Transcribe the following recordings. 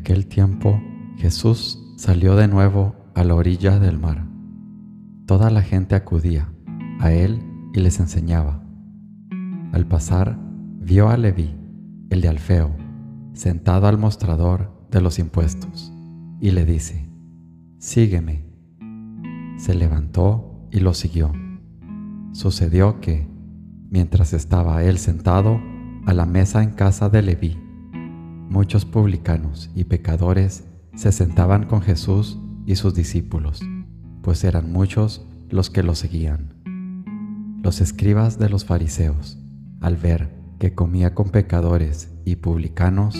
aquel tiempo Jesús salió de nuevo a la orilla del mar. Toda la gente acudía a él y les enseñaba. Al pasar, vio a Leví, el de Alfeo, sentado al mostrador de los impuestos, y le dice, Sígueme. Se levantó y lo siguió. Sucedió que, mientras estaba él sentado a la mesa en casa de Leví, muchos publicanos y pecadores se sentaban con Jesús y sus discípulos, pues eran muchos los que lo seguían. Los escribas de los fariseos, al ver que comía con pecadores y publicanos,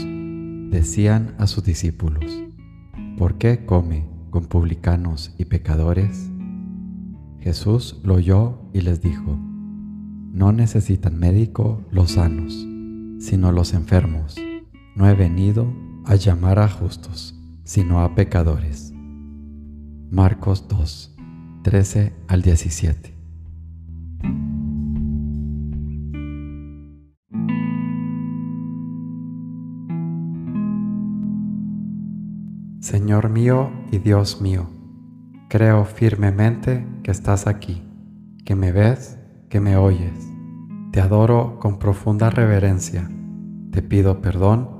decían a sus discípulos, ¿por qué come con publicanos y pecadores? Jesús lo oyó y les dijo, no necesitan médico los sanos, sino los enfermos. No he venido a llamar a justos, sino a pecadores. Marcos 2, 13 al 17. Señor mío y Dios mío, creo firmemente que estás aquí, que me ves, que me oyes. Te adoro con profunda reverencia. Te pido perdón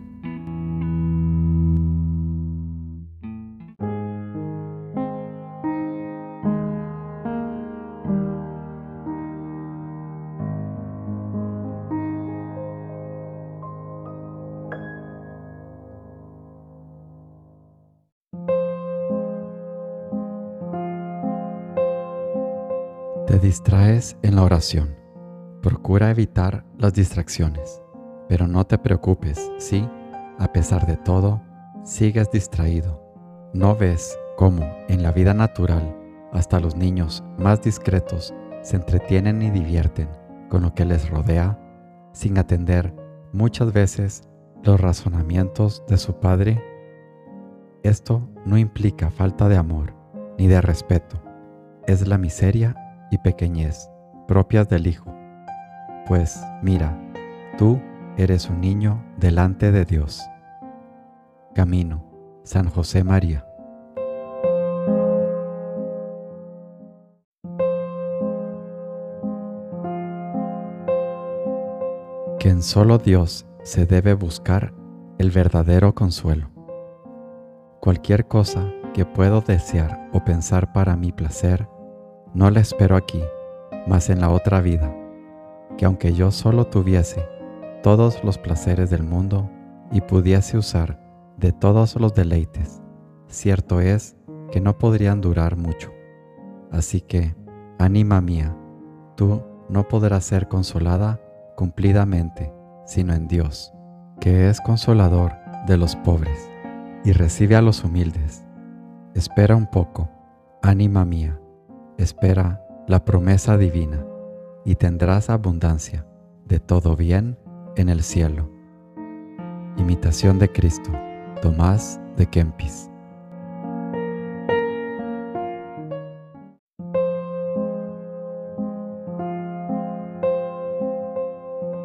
Te distraes en la oración. Procura evitar las distracciones, pero no te preocupes si, a pesar de todo, sigues distraído. ¿No ves cómo en la vida natural hasta los niños más discretos se entretienen y divierten con lo que les rodea sin atender muchas veces los razonamientos de su padre? Esto no implica falta de amor ni de respeto, es la miseria y pequeñez propias del Hijo. Pues mira, tú eres un niño delante de Dios. Camino, San José María. Que en solo Dios se debe buscar el verdadero consuelo. Cualquier cosa que puedo desear o pensar para mi placer, no la espero aquí, mas en la otra vida, que aunque yo solo tuviese todos los placeres del mundo y pudiese usar de todos los deleites, cierto es que no podrían durar mucho. Así que, ánima mía, tú no podrás ser consolada cumplidamente, sino en Dios, que es consolador de los pobres y recibe a los humildes. Espera un poco, ánima mía espera la promesa divina y tendrás abundancia de todo bien en el cielo. Imitación de Cristo, Tomás de Kempis.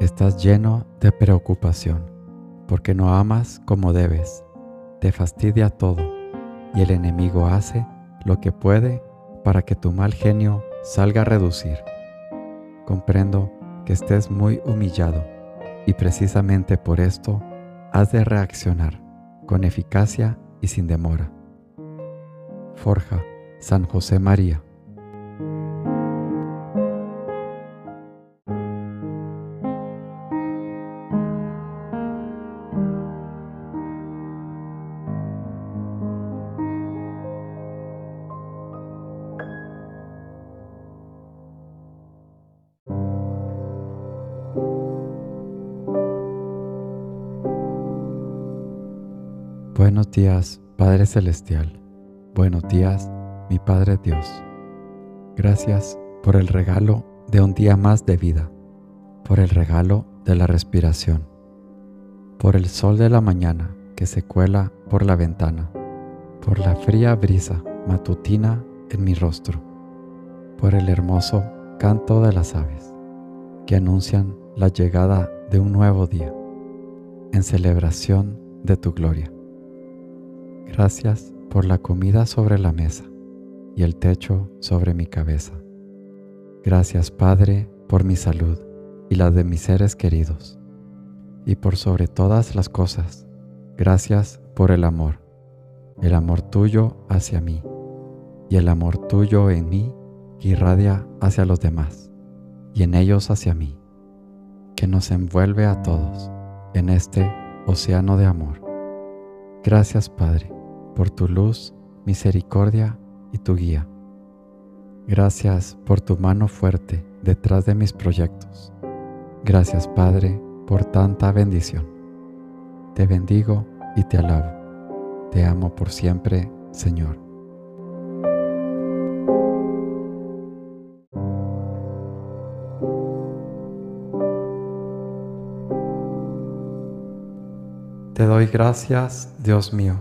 Estás lleno de preocupación porque no amas como debes, te fastidia todo y el enemigo hace lo que puede para que tu mal genio salga a reducir. Comprendo que estés muy humillado y precisamente por esto has de reaccionar con eficacia y sin demora. Forja San José María. Buenos días, Padre Celestial. Buenos días, mi Padre Dios. Gracias por el regalo de un día más de vida, por el regalo de la respiración, por el sol de la mañana que se cuela por la ventana, por la fría brisa matutina en mi rostro, por el hermoso canto de las aves que anuncian la llegada de un nuevo día, en celebración de tu gloria. Gracias por la comida sobre la mesa y el techo sobre mi cabeza. Gracias Padre por mi salud y la de mis seres queridos. Y por sobre todas las cosas, gracias por el amor, el amor tuyo hacia mí y el amor tuyo en mí que irradia hacia los demás y en ellos hacia mí, que nos envuelve a todos en este océano de amor. Gracias Padre por tu luz, misericordia y tu guía. Gracias por tu mano fuerte detrás de mis proyectos. Gracias Padre por tanta bendición. Te bendigo y te alabo. Te amo por siempre, Señor. Te doy gracias, Dios mío,